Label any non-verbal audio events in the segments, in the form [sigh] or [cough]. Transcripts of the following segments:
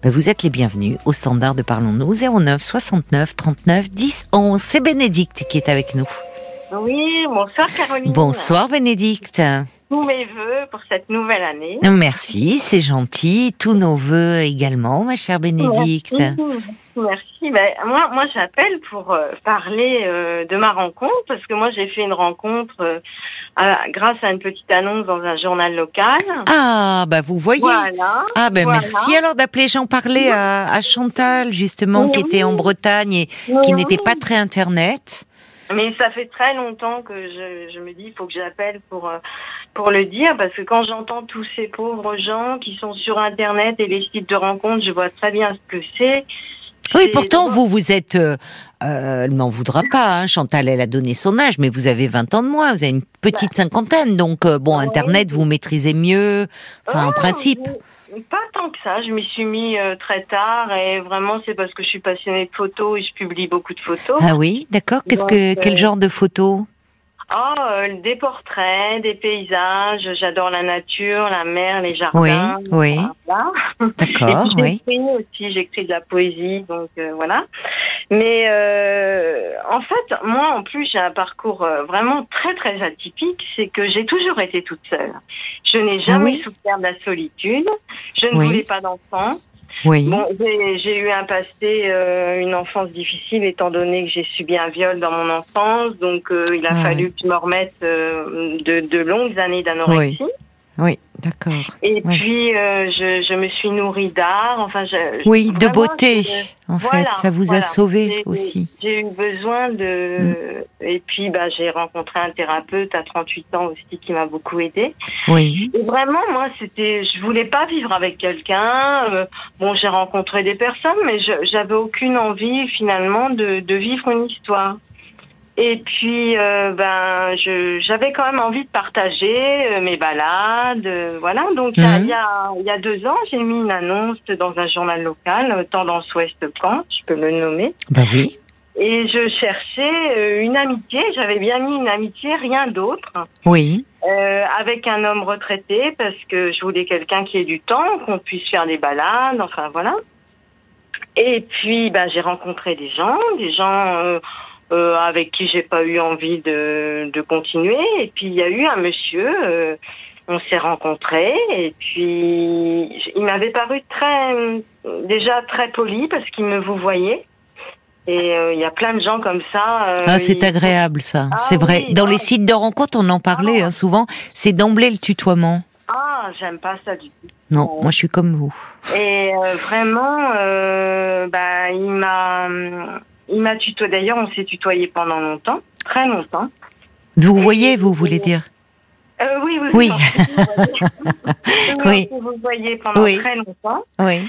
Ben, Vous êtes les bienvenus au standard de Parlons-nous 09 69 39 10 11. C'est Bénédicte qui est avec nous. Oui, bonsoir Caroline. Bonsoir Bénédicte. Tous mes voeux pour cette nouvelle année. Merci, c'est gentil. Tous nos voeux également, ma chère Bénédicte. Merci. Merci. Ben, moi, moi j'appelle pour euh, parler euh, de ma rencontre parce que moi j'ai fait une rencontre euh, à- grâce à une petite annonce dans un journal local. Ah, bah vous voyez. Voilà. Ah ben Voilà. merci alors d'appeler. J'en parlais à, à Chantal justement qui était en Bretagne et qui n'était pas très internet. Mais ça fait très longtemps que je, je me dis, il faut que j'appelle pour euh, pour le dire, parce que quand j'entends tous ces pauvres gens qui sont sur Internet et les sites de rencontres, je vois très bien ce que c'est. Oui, pourtant vous vous êtes, euh, euh, elle m'en voudra pas. Hein, Chantal, elle a donné son âge, mais vous avez 20 ans de moins. Vous avez une petite cinquantaine, donc euh, bon, Bah. Internet vous maîtrisez mieux. Enfin, en Ah, principe. Pas tant que ça. Je m'y suis mis très tard et vraiment c'est parce que je suis passionnée de photos et je publie beaucoup de photos. Ah oui, d'accord. Qu'est-ce que quel genre de photos? Ah, euh, des portraits, des paysages. J'adore la nature, la mer, les jardins. Oui, oui. [laughs] Voilà. D'accord, oui. j'écris aussi, j'écris de la poésie, donc euh, voilà. Mais euh, en fait, moi en plus j'ai un parcours euh, vraiment très très atypique, c'est que j'ai toujours été toute seule. Je n'ai jamais Ah oui souffert de la solitude. Je ne voulais pas d'enfant. Oui. Bon, j'ai eu un passé, euh, une enfance difficile, étant donné que j'ai subi un viol dans mon enfance. Donc, euh, il a Ah fallu que je me remette euh, de, de longues années d'anorexie. Oui, d'accord. Et Ouais. puis, euh, je, je me suis nourrie d'art. Enfin, je, Oui, de beauté. je- En voilà, fait, ça vous voilà. a sauvé aussi. J'ai eu besoin de. Mm. Et puis, bah, j'ai rencontré un thérapeute à 38 ans aussi qui m'a beaucoup aidé. Oui. Et vraiment, moi, c'était, je voulais pas vivre avec quelqu'un. euh, bon, j'ai rencontré des personnes, mais je, j'avais aucune envie finalement de, de vivre une histoire. Et puis, euh, ben, je, j'avais quand même envie de partager euh, mes balades, euh, voilà. Donc, il y a- Mhm. il y, a, il y a deux ans, j'ai mis une annonce dans un journal local, euh, Tendance Ouest Caen, je peux le nommer. Bah oui. Et je cherchais euh, une amitié. J'avais bien mis une amitié, rien d'autre. Oui. Euh, avec un homme retraité parce que je voulais quelqu'un qui ait du temps, qu'on puisse faire des balades, enfin voilà. Et puis bah, j'ai rencontré des gens, des gens euh, avec qui j'ai pas eu envie de, de continuer. Et puis il y a eu un monsieur, euh, on s'est rencontrés et puis il m'avait paru très déjà très poli parce qu'il me vous voyait. Et euh, il y a plein de gens comme ça. euh, Ah, c'est ils- agréable ça. Ah c'est vrai. oui, Dans les sites de rencontres, on en parlait Ah. hein, souvent. C'est d'emblée le tutoiement. Ah, j'aime pas ça du tout. Non, moi je suis comme vous. Et euh, vraiment, euh, bah, il m'a, il m'a tutoyé. D'ailleurs, on s'est tutoyé pendant longtemps, très longtemps. Vous Et- voyez, vous voulez dire Euh, oui, oui, Oui. [laughs] Vous voyez pendant Oui. très longtemps. Oui.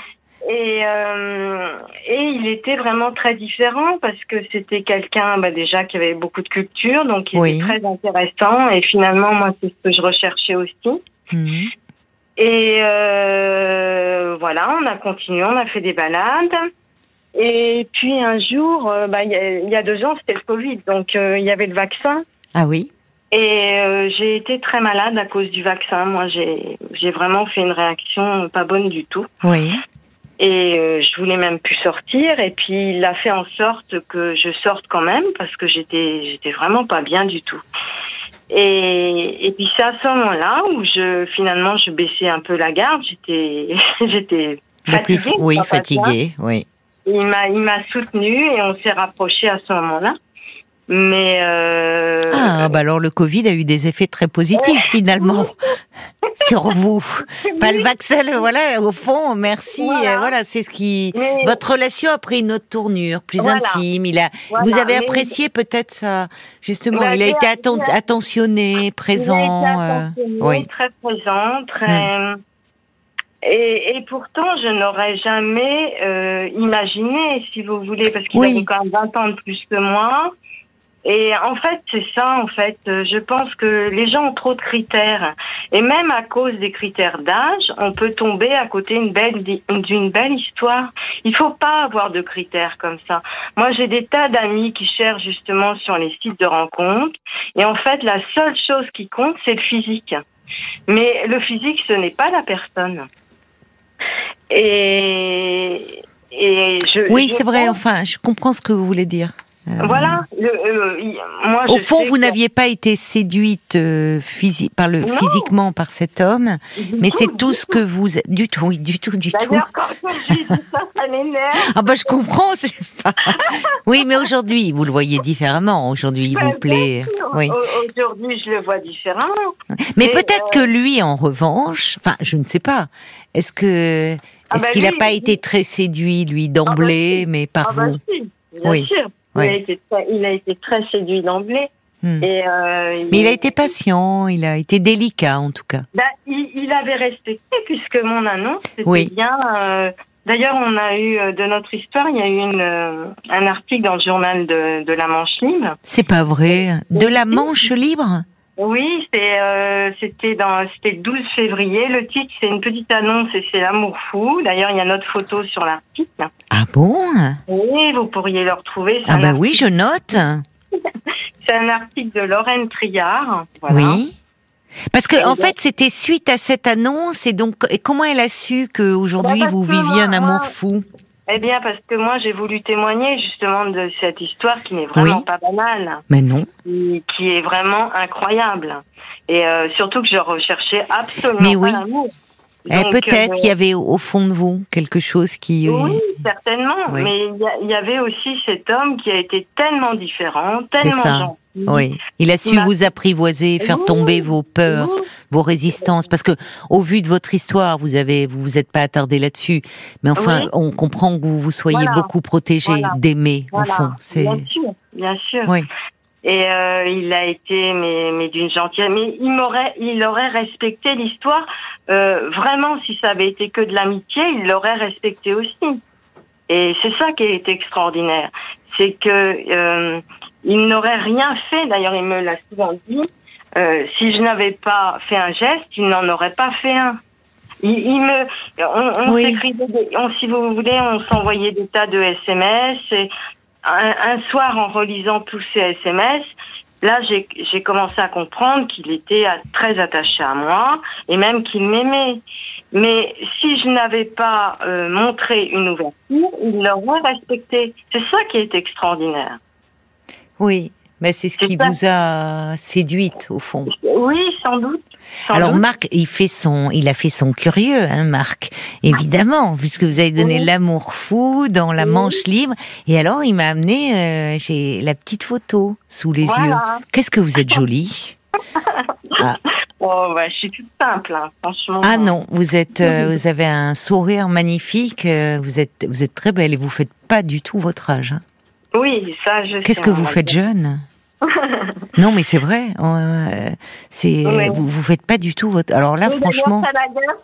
Et, euh, et il était vraiment très différent parce que c'était quelqu'un bah, déjà qui avait beaucoup de culture, donc il Oui. était très intéressant. Et finalement, moi, c'est ce que je recherchais aussi. Mhm. Et euh, voilà, on a continué, on a fait des balades. Et puis un jour, euh, bah, il y, a- il y a deux ans, c'était le Covid, donc euh, il y avait le vaccin. Ah oui. Et euh, j'ai été très malade à cause du vaccin. Moi, j'ai vraiment fait une réaction pas bonne du tout. Oui. Et euh, je voulais même plus sortir. Et puis il a fait en sorte que je sorte quand même parce que j'étais j'étais vraiment pas bien du tout. Et, et puis c'est à ce moment-là où je finalement je baissais un peu la garde. J'étais [laughs] j'étais plus fatiguée. oui, ça passe bien. fatigué. Oui. Il m'a il m'a soutenu et on s'est rapprochés à ce moment-là. Mais euh, Ah, bah alors le Covid a eu des effets très positifs [laughs] finalement [laughs] sur vous. Pas le vaccin, voilà, au fond, merci. Voilà. euh, Voilà, c'est ce qui. mais- Votre relation a pris une autre tournure, plus Voilà. intime. Il a. Voilà, vous avez mais- apprécié peut-être ça, justement. Bah, il a été atten- j'ai- attentionné, présent. Il a été euh, attentionné, oui. très présent, très. Et, et pourtant, je n'aurais jamais euh, imaginé, si vous voulez, parce qu'il Oui. avait quand même 20 ans de plus que moi. Et en fait, c'est ça, en fait. Je pense que les gens ont trop de critères. Et même à cause des critères d'âge, on peut tomber à côté d'une belle, d'une belle histoire. Il faut pas avoir de critères comme ça. Moi, j'ai des tas d'amis qui cherchent justement sur les sites de rencontres. Et en fait, la seule chose qui compte, c'est le physique. Mais le physique, ce n'est pas la personne. Et, et je. Oui, c'est vrai. Enfin, je comprends ce que vous voulez dire. Euh, Voilà. le- euh, moi, Au je fond, vous que- n'aviez pas été séduite euh, physi- par le, Non. physiquement par cet homme, Du mais tout, c'est tout ce que vous. Du tout, oui, du tout, du tout. D'ailleurs, quand quand je dis ça, ça m'énerve. Ah bah je comprends. c'est pas- [laughs] Oui, mais aujourd'hui, vous le voyez différemment. Aujourd'hui, il Ben, vous plaît. Oui. Au- Aujourd'hui, je le vois différemment. Mais Mais, peut-être euh, que lui, en revanche, enfin, je ne sais pas. Est-ce que Ah est-ce bah qu'il n'a pas été très séduit lui d'emblée, mais par Ah bah vous si, bien Oui. sûr. Il, Oui. a été très, il a été très séduit d'emblée. Hmm. Et, euh, Mais il a été patient, il a été délicat en tout cas. Bah, il, il avait respecté puisque mon annonce c'était Oui. bien. euh, D'ailleurs, on a eu euh, de notre histoire, il y a eu une, euh, un article dans le journal de, de la Manche Libre. C'est pas vrai. De la Manche libre? Oui, c'est, euh, c'était dans, c'était le 12 février. Le titre, c'est une petite annonce et c'est l'amour fou. D'ailleurs, il y a notre photo sur l'article. Ah bon? Oui, vous pourriez le retrouver. Ah bah article- oui, je note. [laughs] C'est un article de Lorraine Triard. Voilà. Oui. Parce que en fait, c'était suite à cette annonce et donc et comment elle a su que aujourd'hui Bah, vous viviez un amour moi- fou? Eh bien, parce que moi, j'ai voulu témoigner justement de cette histoire qui n'est vraiment Oui. pas banale, Mais non. qui, qui est vraiment incroyable. Et euh, surtout que je recherchais absolument Mais oui. l'amour. Eh, Peut-être euh, il y avait au fond de vous quelque chose qui. Oui, certainement. Oui. Mais il y, y avait aussi cet homme qui a été tellement différent, tellement. Oui, il a su m'a- vous apprivoiser, faire tomber vos peurs, Oui, vos résistances. Parce que, au vu de votre histoire, vous avez, vous vous êtes pas attardé là-dessus. Mais enfin, Oui. on comprend que vous, vous soyez Voilà. beaucoup protégé, Voilà. d'aimer, voilà. au fond. Bien sûr, bien sûr. oui, Et euh, il a été, mais, mais d'une gentillesse. Mais il m'aurait, il aurait respecté l'histoire. Euh, vraiment, si ça avait été que de l'amitié, il l'aurait respecté aussi. Et c'est ça qui est extraordinaire, c'est que euh, il n'aurait rien fait. D'ailleurs, il me l'a souvent dit. euh, si je n'avais pas fait un geste, il n'en aurait pas fait un. Il, il me, on, on Oui. s'écrivait, des- on, si vous voulez, on s'envoyait des tas de SMS. Et un, un soir, en relisant tous ces SMS, là, j'ai j'ai commencé à comprendre qu'il était très attaché à moi et même qu'il m'aimait. Mais si je n'avais pas euh, montré une ouverture, il l'aurait respecté. C'est ça qui est extraordinaire. Oui. Mais c'est ce qui ça. vous a séduite, au fond. Oui, sans doute. Sans Alors doute. Marc, il fait son, il a fait son curieux, hein, Marc, évidemment, puisque vous avez donné Oui. l'amour fou dans la Oui. manche libre. Et alors, il m'a amené, euh, j'ai la petite photo sous les yeux. Qu'est-ce que vous êtes jolie. [laughs] Oh, bah, je suis toute simple, hein, franchement. Ah non, vous êtes, euh, [laughs] vous avez un sourire magnifique. euh, vous êtes, vous êtes très belle et vous faites pas du tout votre âge. hein. Oui, ça, je Qu'est-ce sais, que on vous faites jeune [laughs] Non, mais c'est vrai. euh, c'est, vous, vous faites pas du tout votre. Alors là, Oui, franchement. ça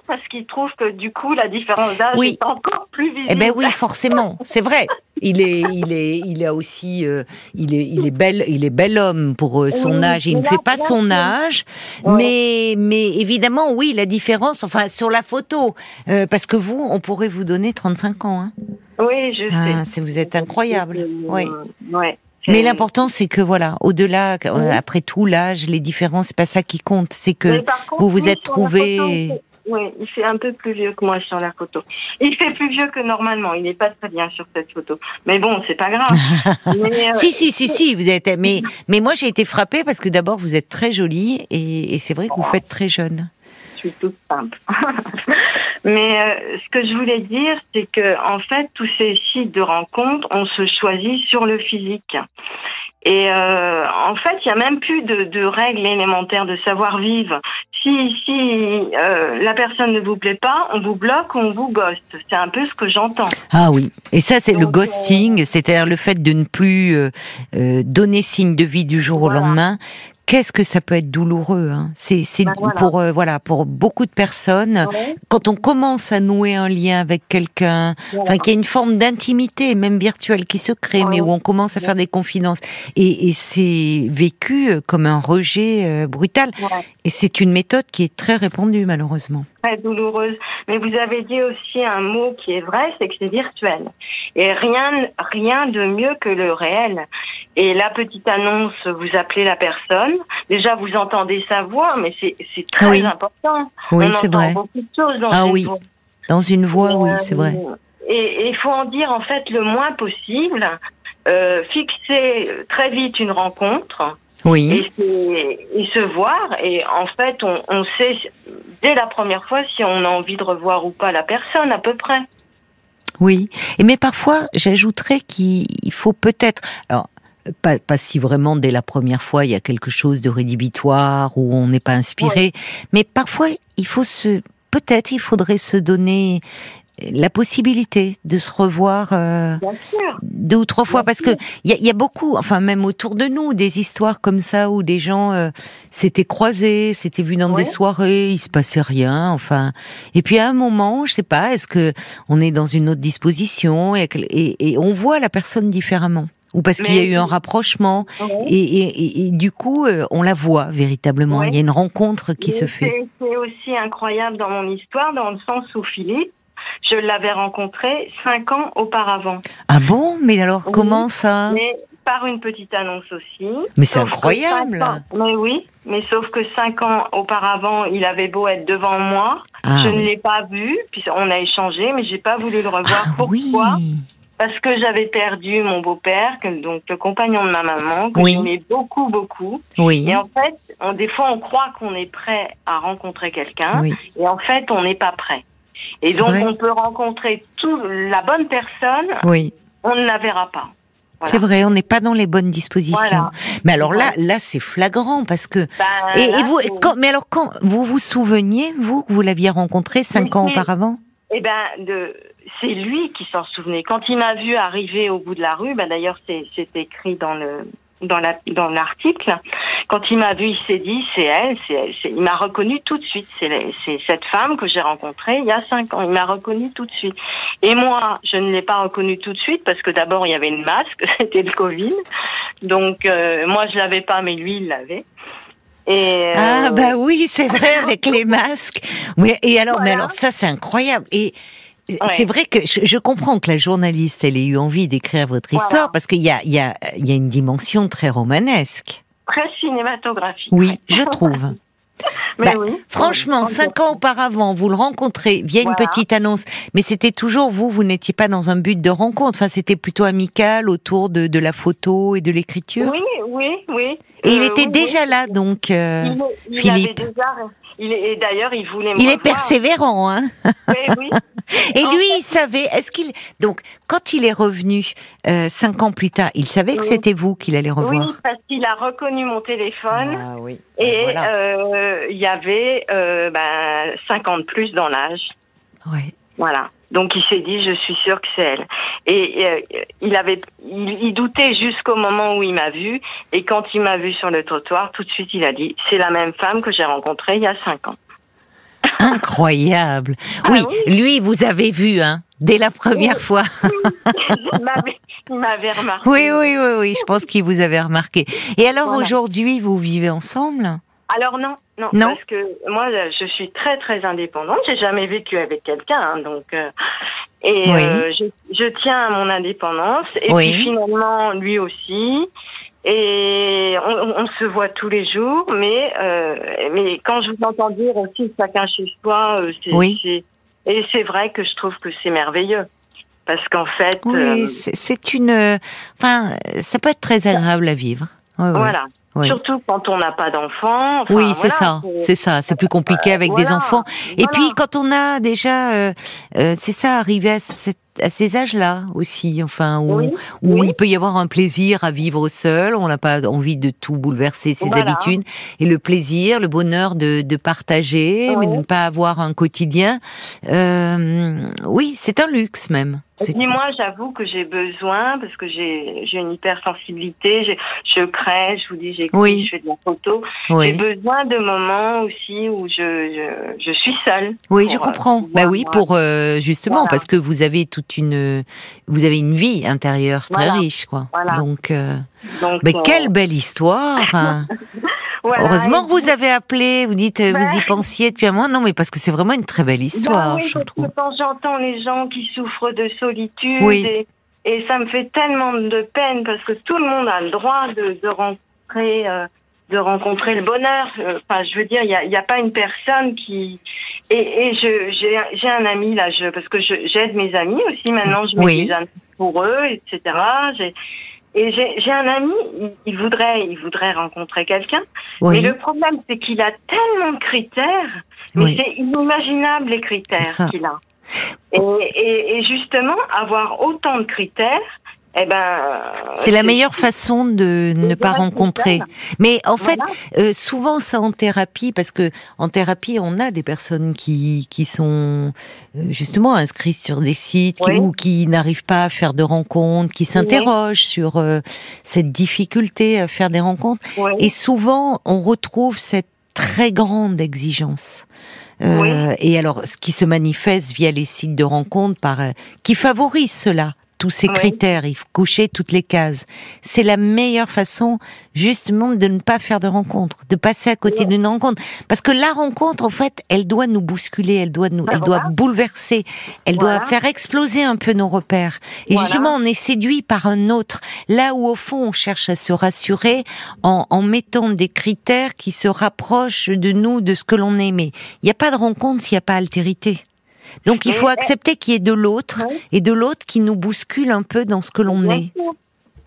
parce qu'il trouve que du coup, la différence d'âge Oui. est encore plus visible. Eh ben oui, forcément, c'est vrai. Il est, il est, il a aussi, euh, il est, il est bel, il est bel homme pour euh, son Oui, âge. Il ne là, fait pas là, son âge, mais, mais évidemment, oui, la différence, enfin, sur la photo, parce que vous, on pourrait vous donner 35 ans. Hein. Oui, je Ah, sais. vous êtes incroyable. Oui. ouais. Mais l'important, c'est que voilà, au-delà, euh, Oui. après tout, l'âge, les différences, c'est pas ça qui compte. C'est que contre, vous vous êtes trouvé- Oui, il fait un peu plus vieux que moi sur la photo. Il fait plus vieux que normalement. Il n'est pas très bien sur cette photo. Mais bon, c'est pas grave. [laughs] Mais, euh, Si, si, si, si, vous êtes. Mais, [laughs] mais moi, j'ai été frappée parce que d'abord, vous êtes très jolie et, et c'est vrai que vous faites très jeune. Suis toute simple. [laughs] Mais euh, ce que je voulais dire, c'est que en fait, tous ces sites de rencontres, on se choisit sur le physique. Et euh, en fait, il n'y a même plus de, de règles élémentaires de savoir-vivre. Si, si euh, la personne ne vous plaît pas, on vous bloque, on vous ghost. C'est un peu ce que j'entends. Ah oui. Et ça, c'est le ghosting, c'est-à-dire le fait de ne plus euh, donner signe de vie du jour Voilà. au lendemain. Qu'est-ce que ça peut être douloureux hein? C'est voilà. pour euh, voilà pour beaucoup de personnes. Ouais, Quand on commence à nouer un lien avec quelqu'un, voilà. enfin qu'il y a une forme d'intimité, même virtuelle, qui se crée, mais où on commence à faire des confidences, et, et c'est vécu euh, comme un rejet euh, brutal. Et c'est une méthode qui est très répandue, malheureusement. très douloureuse. Mais vous avez dit aussi un mot qui est vrai, c'est que c'est virtuel. Et rien, rien de mieux que le réel. Et la petite annonce, vous appelez la personne. Déjà, vous entendez sa voix, mais c'est très Oui. important. Oui, c'est vrai. beaucoup de choses dans Ah oui. voix. Dans une voie, oui, c'est vrai. Et il faut en dire en fait le moins possible. Euh, fixer très vite une rencontre. Oui. Et, se voir. Et en fait, on, on, sait dès la première fois si on a envie de revoir ou pas la personne, à peu près. Oui. Et mais parfois, j'ajouterais qu'il faut peut-être. Alors, pas, pas, si vraiment dès la première fois il y a quelque chose de rédhibitoire ou on n'est pas inspiré, mais parfois il faut se peut-être il faudrait se donner la possibilité de se revoir euh, deux ou trois fois. Parce que il y, a, beaucoup, enfin même autour de nous, des histoires comme ça où des gens euh, s'étaient croisés, s'étaient vus dans des soirées, il se passait rien, enfin. Et puis à un moment, je sais pas, est-ce que on est dans une autre disposition et, et, on voit la personne différemment? Ou parce qu'il y a eu un rapprochement et, et, du coup euh, on la voit véritablement. Il y a une rencontre qui se fait. C'est aussi incroyable dans mon histoire dans le sens où Philippe je l'avais rencontré cinq ans auparavant. Ah bon? Mais alors comment ça? mais Par une petite annonce aussi. Mais c'est incroyable. mais oui, mais sauf que cinq ans auparavant, il avait beau être devant moi, ah je ne l'ai pas vu. Puis on a échangé, mais j'ai pas voulu le revoir. Ah Pourquoi? Parce que j'avais perdu mon beau-père, donc le compagnon de ma maman, que j'aimais beaucoup, beaucoup. Oui. Et en fait, on, des fois, on croit qu'on est prêt à rencontrer quelqu'un, et en fait, on n'est pas prêt. Et donc, on peut rencontrer tout, la bonne personne. Oui. On ne la verra pas. C'est vrai, on n'est pas dans les bonnes dispositions. Mais alors là, là, c'est flagrant parce que. Ben, et, vous, quand, mais alors quand vous vous souveniez, vous, que vous l'aviez rencontré cinq ans auparavant? Eh ben, de, c'est lui qui s'en souvenait. Quand il m'a vu arriver au bout de la rue, ben d'ailleurs, c'est, c'est écrit dans le dans la dans l'article. Quand il m'a vu, il s'est dit c'est elle, c'est elle. Il m'a reconnu tout de suite. C'est c'est cette femme que j'ai rencontrée il y a cinq ans. Il m'a reconnu tout de suite. Et moi, je ne l'ai pas reconnu tout de suite parce que d'abord il y avait le masque, [laughs] c'était le Covid. Donc euh, moi je l'avais pas, mais lui il l'avait. Et euh, Ah bah oui, c'est vrai avec les masques. Oui, et alors, mais alors ça c'est incroyable. Et c'est vrai que je, comprends que la journaliste, elle ait eu envie d'écrire votre histoire parce qu'il y a, il y, a, il y a une dimension très romanesque. Très cinématographique. Oui, je trouve. [laughs] Bah, franchement, cinq ans auparavant, vous le rencontrez via une petite annonce, mais c'était toujours vous, vous n'étiez pas dans un but de rencontre. Enfin, c'était plutôt amical autour de, de la photo et de l'écriture. Oui, oui, oui. Et il euh, était déjà là, donc, euh, Philippe. Il est, et d'ailleurs, il voulait. il est persévérant, hein. Oui, oui. [laughs] et lui, il savait. Est-ce qu'il donc quand il est revenu euh, cinq ans plus tard, il savait que c'était vous qu'il allait revoir? Oui, parce qu'il a reconnu mon téléphone. Ah oui. Et ben euh, il y avait euh, ben, 50 plus dans l'âge. Ouais. Voilà. Donc il s'est dit, je suis sûre que c'est elle. Et euh, il avait, il, doutait jusqu'au moment où il m'a vu. Et quand il m'a vu sur le trottoir, tout de suite il a dit, c'est la même femme que j'ai rencontrée il y a cinq ans. Incroyable. [laughs] Ah oui, lui, vous avez vu, hein, dès la première fois. [laughs] il m'avait remarqué. Oui, oui, oui, oui. Je pense qu'il vous avait remarqué. Et alors aujourd'hui, vous vivez ensemble? Alors non, non, parce que moi je suis très très indépendante. J'ai jamais vécu avec quelqu'un, hein, donc euh, et euh, je, je, tiens à mon indépendance. Et puis finalement lui aussi. Et on, on, se voit tous les jours, mais euh, mais quand je vous entends dire aussi chacun chez soi, c'est et c'est vrai que je trouve que c'est merveilleux parce qu'en fait, oui, c'est une, enfin, ça peut être très agréable à vivre. voilà. Surtout quand on n'a pas d'enfants. oui, c'est ça, c'est ça. C'est plus compliqué avec des enfants. Et puis quand on a déjà, euh, euh, c'est ça, arrivé à cette à ces âges-là aussi, enfin, où, où il peut y avoir un plaisir à vivre seul, on n'a pas envie de tout bouleverser ses habitudes, et le plaisir, le bonheur de, de partager, mais de ne pas avoir un quotidien, euh, oui, c'est un luxe même. Et moi, j'avoue que j'ai besoin, parce que j'ai une hypersensibilité, je crée, je vous dis, j'écris, je fais de la photo. J'ai besoin de moments aussi où je, je, je suis seule. Oui, je comprends. Euh, bah oui, pour euh, justement, parce que vous avez tout une, vous avez une vie intérieure très riche, quoi. Donc, euh, mais euh, quelle belle histoire. [laughs] Heureusement que vous avez appelé, vous dites, euh, vous y pensiez depuis un mois. Non, mais parce que c'est vraiment une très belle histoire, je trouve. J'entends les gens qui souffrent de solitude, et, et, ça me fait tellement de peine parce que tout le monde a le droit de, de rentrer de rencontrer le bonheur. Euh, enfin, je veux dire, il n'y a, y a pas une personne qui et, et je j'ai j'ai un ami là, je parce que j'aide mes amis aussi maintenant, je mets Oui. des amis pour eux, etc. J'ai et j'ai un ami, il, il voudrait il voudrait rencontrer quelqu'un, Oui, mais le problème c'est qu'il a tellement de critères, mais Oui. c'est inimaginable les critères qu'il a. Et, et, et justement, avoir autant de critères, eh ben c'est la meilleure façon de ne pas rencontrer. Mais en fait, Voilà. Euh, souvent ça en thérapie parce que en thérapie on a des personnes qui qui sont euh, justement inscrites sur des sites qui, ou qui n'arrivent pas à faire de rencontres, qui s'interrogent sur euh, cette difficulté à faire des rencontres Oui. et souvent on retrouve cette très grande exigence. Euh. Et alors, ce qui se manifeste via les sites de rencontres, par euh, qui favorise cela, tous ces Oui. critères, il faut coucher toutes les cases. C'est la meilleure façon, justement, de ne pas faire de rencontre, de passer à côté Oui. d'une rencontre, parce que la rencontre, en fait, elle doit nous bousculer, elle doit nous, Ben elle doit bouleverser, elle doit faire exploser un peu nos repères. Et Voilà. justement, on est séduit par un autre, là où au fond on cherche à se rassurer en, en mettant des critères qui se rapprochent de nous, de ce que l'on. Mais il n'y a pas de rencontre s'il n'y a pas altérité. Donc il faut accepter qu'il y ait de l'autre Oui. et de l'autre qui nous bouscule un peu dans ce que l'on est. sûr.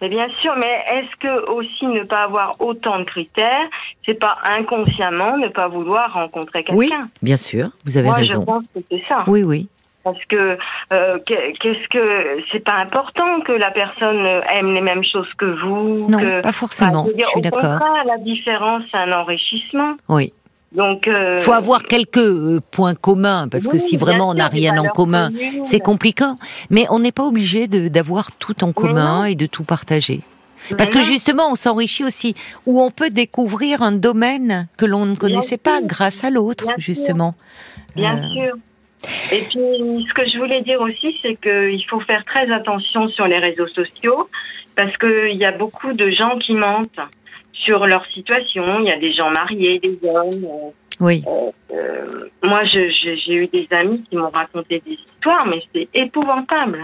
Mais bien sûr, mais est-ce que aussi ne pas avoir autant de critères, c'est pas inconsciemment ne pas vouloir rencontrer quelqu'un? Oui, bien sûr, vous avez Moi, raison. je pense que c'est ça. Oui, oui. Parce que euh, que- qu'est-ce que c'est pas important que la personne aime les mêmes choses que vous. Non, que, pas forcément. Enfin, je veux dire, je suis au d'accord. contraire, la différence, c'est un enrichissement. Oui. Donc, euh, faut avoir quelques euh, points communs parce que si vraiment on n'a rien en commun, c'est compliqué. Mais on n'est pas obligé d'avoir tout en commun non. et de tout partager. Parce que justement, on s'enrichit aussi, où on peut découvrir un domaine que l'on ne connaissait pas sûr. grâce à l'autre, justement. Bien Euh, sûr. Et puis, ce que je voulais dire aussi, c'est qu'il faut faire très attention sur les réseaux sociaux parce qu'il y a beaucoup de gens qui mentent sur leur situation. Il y a des gens mariés, des hommes. euh, Oui, euh, moi, je- je- j'ai eu des amis qui m'ont raconté des histoires, mais c'est épouvantable.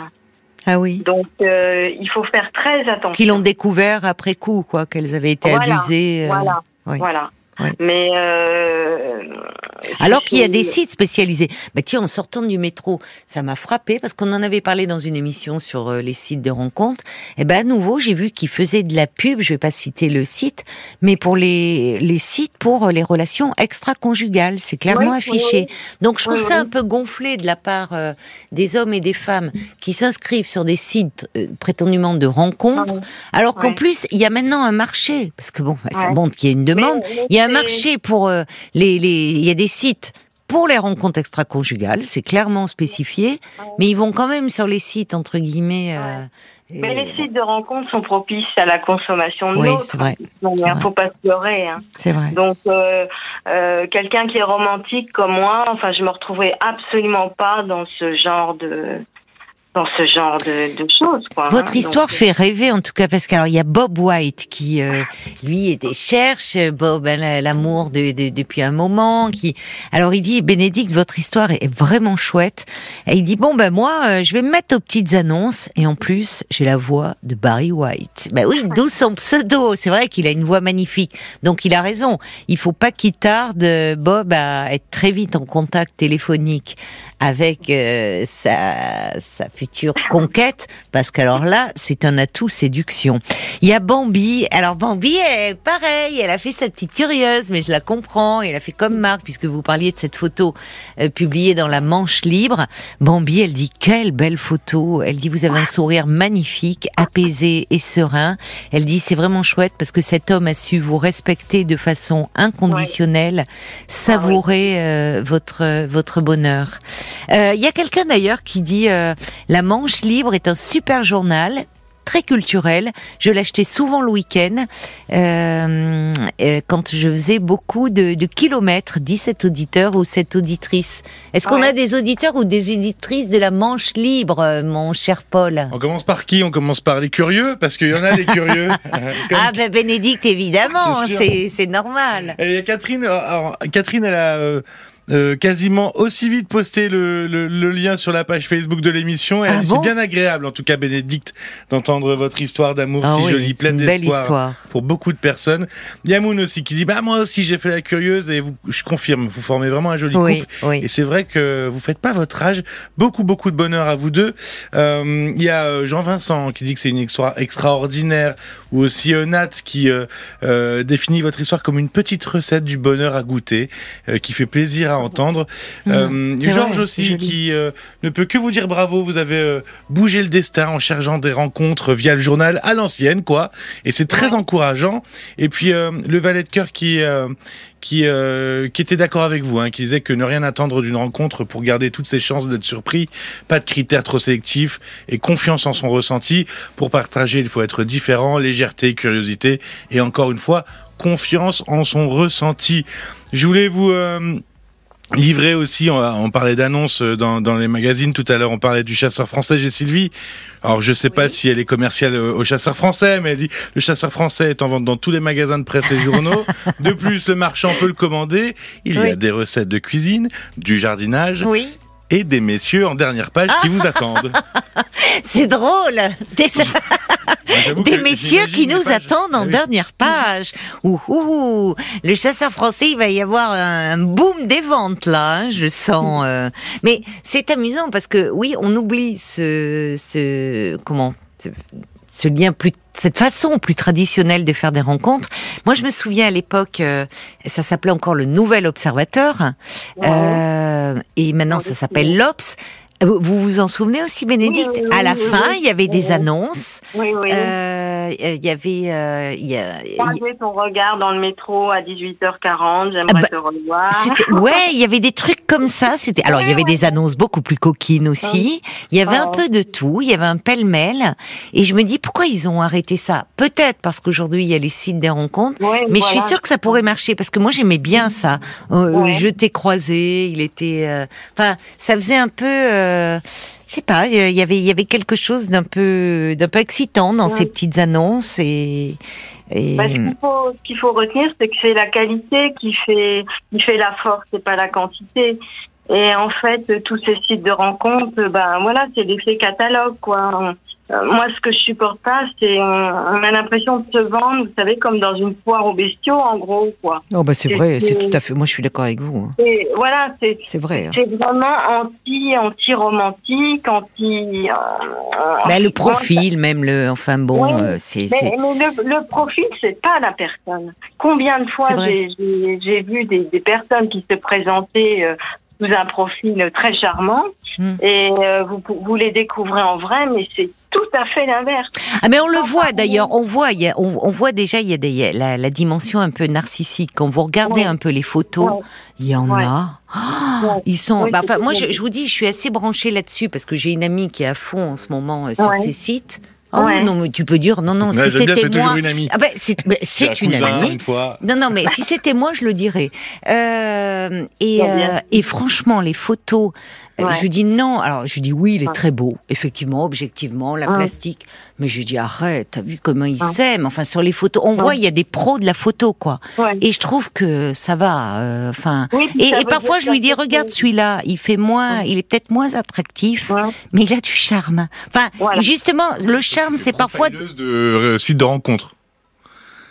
ah oui. Donc, euh, il faut faire très attention. Qui l'ont découvert après coup, quoi, qu'elles avaient été Voilà, abusées. euh, Voilà, oui. voilà. Mais euh, Alors qu'il y a des sites spécialisés. Bah tiens, en sortant du métro, ça m'a frappé parce qu'on en avait parlé dans une émission sur euh, les sites de rencontres. Et ben à nouveau, j'ai vu qu'ils faisaient de la pub. Je vais pas citer le site, mais pour les les sites pour euh, les relations extra-conjugales, c'est clairement affiché. Donc je trouve ça un peu gonflé de la part euh, des hommes et des femmes qui s'inscrivent sur des sites euh, prétendument de rencontres, alors qu'en plus il y a maintenant un marché parce que bon, bah, ça montre qu'il y a une demande. Mais- mais Il y a un marché pour euh, les, les, il y a des sites pour les rencontres extra-conjugales, c'est clairement spécifié, mais ils vont quand même sur les sites entre guillemets. euh, Mais et- les sites de rencontres sont propices à la consommation de Oui, c'est vrai. Donc, C'est il vrai. faut pas se leurrer. Hein. C'est vrai. Donc, euh, euh, quelqu'un qui est romantique comme moi, enfin, je me retrouverai absolument pas dans ce genre de dans ce genre de, de choses. Quoi, Votre hein. histoire Donc, fait rêver en tout cas parce qu'alors il y a Bob White qui euh, lui était cherche Bob l'amour de, de- depuis un moment qui alors il dit Bénédicte votre histoire est vraiment chouette. Et il dit bon ben moi euh, je vais me mettre aux petites annonces. Et en plus j'ai la voix de Barry White. Ben oui d'où son pseudo. C'est vrai qu'il a une voix magnifique. Donc il a raison. Il faut pas qu'il tarde Bob à être très vite en contact téléphonique avec euh, sa, sa future conquête, parce qu'alors là, c'est un atout séduction. Il y a Bambi. Alors Bambi, est pareil, elle a fait sa petite curieuse, mais je la comprends. Elle a fait comme Marc, puisque vous parliez de cette photo euh, publiée dans la Manche Libre. Bambi, elle dit quelle belle photo. Elle dit vous avez un sourire magnifique, apaisé et serein. Elle dit c'est vraiment chouette parce que cet homme a su vous respecter de façon inconditionnelle, savourer euh, votre votre bonheur. Euh, Il y a quelqu'un d'ailleurs qui dit La Manche Libre est un super journal très culturel. Je l'achetais souvent le week-end euh, euh, quand je faisais beaucoup de, de kilomètres, dit cet auditeur ou cette auditrice. Est-ce qu'on Ouais. a des auditeurs ou des éditrices de la Manche Libre, euh, mon cher Paul? On commence par qui? On commence par les curieux, parce qu'il y en a des curieux. Comme- [laughs] Ah ben Bénédicte, évidemment, C'est normal. Et il y a Catherine, alors, Catherine, elle a, euh, euh, quasiment aussi vite posté le, le, le, lien sur la page Facebook de l'émission. Ah c'est bon bien agréable, en tout cas, Bénédicte, d'entendre votre histoire d'amour Ah si oui, jolie, pleine d'espoir histoire. pour beaucoup de personnes. Yamoun aussi qui dit, bah moi aussi j'ai fait la curieuse et vous, je confirme, vous formez vraiment un joli Oui, couple. oui. Et c'est vrai que vous faites pas votre âge. Beaucoup, beaucoup de bonheur à vous deux. Euh, Il y a euh, Jean-Vincent qui dit que c'est une extra extraordinaire, ou aussi euh, Nat qui euh, euh, définit votre histoire comme une petite recette du bonheur à goûter, qui fait plaisir à entendre. Mmh, Georges aussi qui ne peut que vous dire bravo. Vous avez bougé le destin en cherchant des rencontres via le journal à l'ancienne, quoi. Et c'est très encourageant. Et puis le valet de cœur qui qui euh, qui était d'accord avec vous, hein, qui disait que ne rien attendre d'une rencontre pour garder toutes ses chances d'être surpris, pas de critères trop sélectifs et confiance en son ressenti. Pour partager, il faut être différent, légèreté, curiosité et encore une fois confiance en son ressenti. Je voulais vous euh, livrer aussi, on, on parlait d'annonces dans, dans les magazines tout à l'heure, on parlait du chasseur français, j'ai Sylvie. Alors je sais pas si elle est commerciale euh, au chasseur français, mais elle dit le chasseur français est en vente dans tous les magasins de presse et journaux. [laughs] de plus, le marchand peut le commander. Il y a des recettes de cuisine, du jardinage Oui, et des messieurs en dernière page qui vous attendent. [laughs] c'est drôle. Des, messieurs qui nous pages- attendent en Ah oui. dernière page. Ouh, ouh, ouh. Le chasseur français, il va y avoir un boom des ventes là, hein, je sens. euh. Mais c'est amusant parce que oui, on oublie ce, ce comment, ce, lien plus, cette façon plus traditionnelle de faire des rencontres. Moi, je me souviens à l'époque, euh, ça s'appelait encore le Nouvel Observateur, euh, et maintenant ça s'appelle l'Obs. Vous vous en souvenez aussi, Bénédicte? Oui, oui, À la fin, il y avait des annonces. Oui, oui. Euh, Il y avait, euh, il y a- Croiser ton regard dans le métro à 18h40, j'aimerais Ah bah, te revoir. ouais, il y avait des trucs comme ça. C'était, alors il y avait des annonces beaucoup plus coquines aussi. Il y avait un Ouais. peu de tout. Il y avait un pêle-mêle. Et je me dis pourquoi ils ont arrêté ça? Peut-être parce qu'aujourd'hui il y a les sites des rencontres. Ouais, Mais je suis sûre que ça pourrait marcher parce que moi j'aimais bien ça. Euh, Ouais. Je t'ai croisé, il était, euh, enfin, ça faisait un peu, euh, je sais pas, il y avait, il y avait quelque chose d'un peu, d'un peu excitant dans Ouais. ces petites annonces et. et- Bah, ce qu'il faut, ce qu'il faut retenir, c'est que c'est la qualité qui fait, qui fait la force, c'est pas la quantité. Et en fait, tous ces sites de rencontres, ben voilà, c'est l'effet catalogue, quoi. Euh, moi, ce que je supporte pas, c'est on, a l'impression de se vendre, vous savez, comme dans une foire aux bestiaux, en gros, quoi. Oh bah c'est vrai, c'est tout à fait. Moi je suis d'accord avec vous. hein. Et voilà, c'est C'est vrai. hein. c'est vraiment anti, anti romantique, anti. euh, Bah, le profil, même le, enfin bon, Ouais. euh, c'est, Mais, c'est- mais le, le profil, c'est pas la personne. Combien de fois j'ai- j'ai j'ai vu des, des personnes qui se présentaient euh, sous un profil très charmant Hmm. et euh, vous, vous les découvrez en vrai, mais c'est tout à fait l'inverse. ah mais on le voit d'ailleurs, on voit, il y a, on, on voit déjà il y a des, il y a la, la dimension un peu narcissique. Quand vous regardez Ouais. un peu les photos, Ouais. il y en Ouais. a. Ouais. Ils sont. Bah, moi, je, je vous dis, je suis assez branchée là-dessus parce que j'ai une amie qui est à fond en ce moment euh, sur Ouais. ces sites. Oh Ouais. non, mais tu peux dire non, non. Ouais, si c'était c'est toujours moi, une amie. ah ben c'est, ben, une cousin, amie. Une fois. Non, non, mais si c'était moi, je le dirais. Euh, et, euh, et franchement, les photos, Ouais. je lui dis non. Alors, je lui dis oui, il est Ouais. très beau, effectivement, objectivement, la Ouais. plastique. Mais je lui dis arrête, t'as vu comment il Ouais. s'aime? Enfin, sur les photos, on Ouais. voit, il y a des pros de la photo, quoi. Ouais. Et je trouve que ça va. euh, Enfin. Oui, puis et, et parfois, je lui dis regarde celui-là, il fait moins, il est peut-être moins attractif, Ouais. mais il a du charme. Enfin, Voilà. justement, le charme, c'est parfois. De euh, site de rencontre.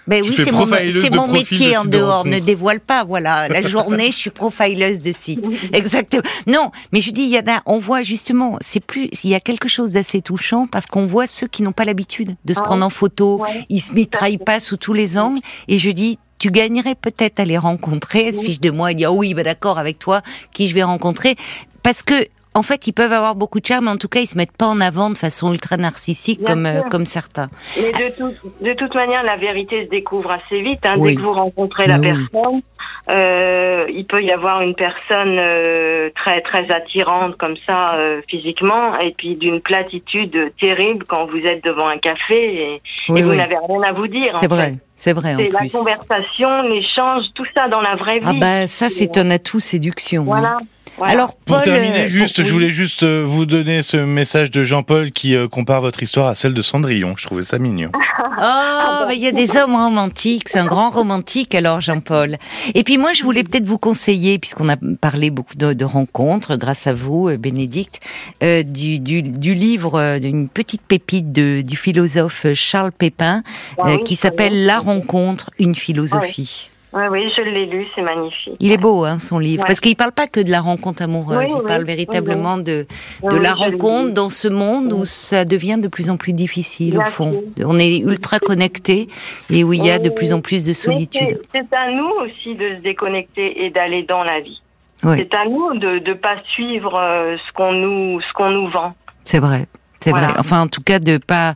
Ben oui, c'est mon, de mon métier de en de dehors. Ne dévoile pas, voilà. La [laughs] journée, je suis profileuse de site. Exactement. Non, mais je dis, il y en a, on voit justement, c'est plus, il y a quelque chose d'assez touchant parce qu'on voit ceux qui n'ont pas l'habitude de se Ah prendre en photo. Ouais. Ils se mitraillent pas sous tous les angles. Et je dis, tu gagnerais peut-être à les rencontrer. Elle se Oui. fiche de moi et dit, ah oui, ben d'accord, avec toi, qui je vais rencontrer. Parce que, en fait, ils peuvent avoir beaucoup de charme, mais en tout cas, ils se mettent pas en avant de façon ultra narcissique Bien comme, euh, comme certains. Mais de, tout- de toute manière, la vérité se découvre assez vite. Hein, Oui. Dès que vous rencontrez la oui. personne, euh, il peut y avoir une personne euh, très très attirante comme ça euh, physiquement, et puis d'une platitude terrible quand vous êtes devant un café et, Oui, et vous oui. n'avez rien à vous dire. C'est vrai. fait. C'est vrai, en C'est la plus. conversation, l'échange, tout ça dans la vraie vie. Ah bah ça c'est un atout séduction. hein. Voilà. Alors, Pour terminer, euh, juste, pour- je voulais juste euh, vous donner ce message de Jean-Paul qui euh, compare votre histoire à celle de Cendrillon. Je trouvais ça mignon. Oh, mais il y a des hommes romantiques, c'est un grand romantique alors Jean-Paul. Et puis moi je voulais peut-être vous conseiller, puisqu'on a parlé beaucoup de, de rencontres, grâce à vous Bénédicte, euh, du, du, du livre, d'une petite pépite de, du philosophe Charles Pépin, euh, qui s'appelle. La rencontre, une philosophie. Oui, oui, je l'ai lu, c'est magnifique. Il est beau, hein, son livre, Ouais. parce qu'il parle pas que de la rencontre amoureuse, Oui, il parle oui, véritablement de, Oui, de la rencontre dans ce monde où ça devient de plus en plus difficile, au fond. On est ultra connecté et où il y a de plus en plus de solitude. c'est- à nous aussi de se déconnecter et d'aller dans la vie. Oui. C'est à nous de ne pas suivre euh, ce qu'on nous, ce qu'on nous vend. C'est vrai. C'est Voilà. vrai. Enfin, en tout cas, de pas,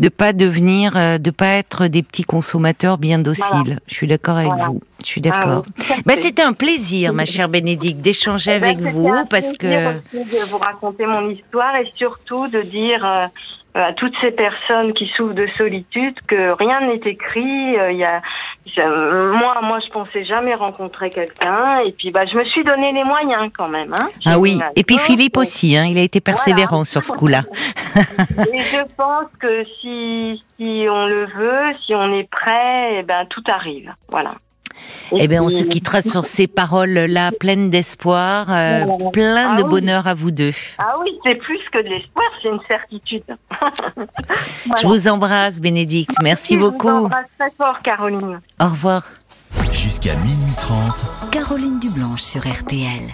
de pas devenir, euh, de pas être des petits consommateurs bien dociles. Voilà. Je suis d'accord avec Voilà. vous. Je suis d'accord. Ah Bah, c'était un plaisir, ma chère Bénédicte, d'échanger Eh ben, avec vous, un parce que de vous raconter mon histoire et surtout de dire euh, à toutes ces personnes qui souffrent de solitude que rien n'est écrit. euh, Il y a, moi, moi, je pensais jamais rencontrer quelqu'un et puis bah, je me suis donné les moyens quand même. Hein. Ah oui. Et puis Philippe aussi, hein, il a été persévérant Voilà. sur ce coup-là. [laughs] [laughs] Et je pense que si, si on le veut, si on est prêt, eh ben tout arrive. Voilà. Et Eh bien, on se quittera sur ces paroles-là, pleines d'espoir, euh, Voilà. plein Ah de oui. bonheur à vous deux. Ah oui, c'est plus que de l'espoir, c'est une certitude. [laughs] Je vous embrasse, Bénédicte. Merci Je vous beaucoup. embrasse très fort, Caroline. Au revoir. Jusqu'à minuit 30. Caroline Dublanche sur RTL.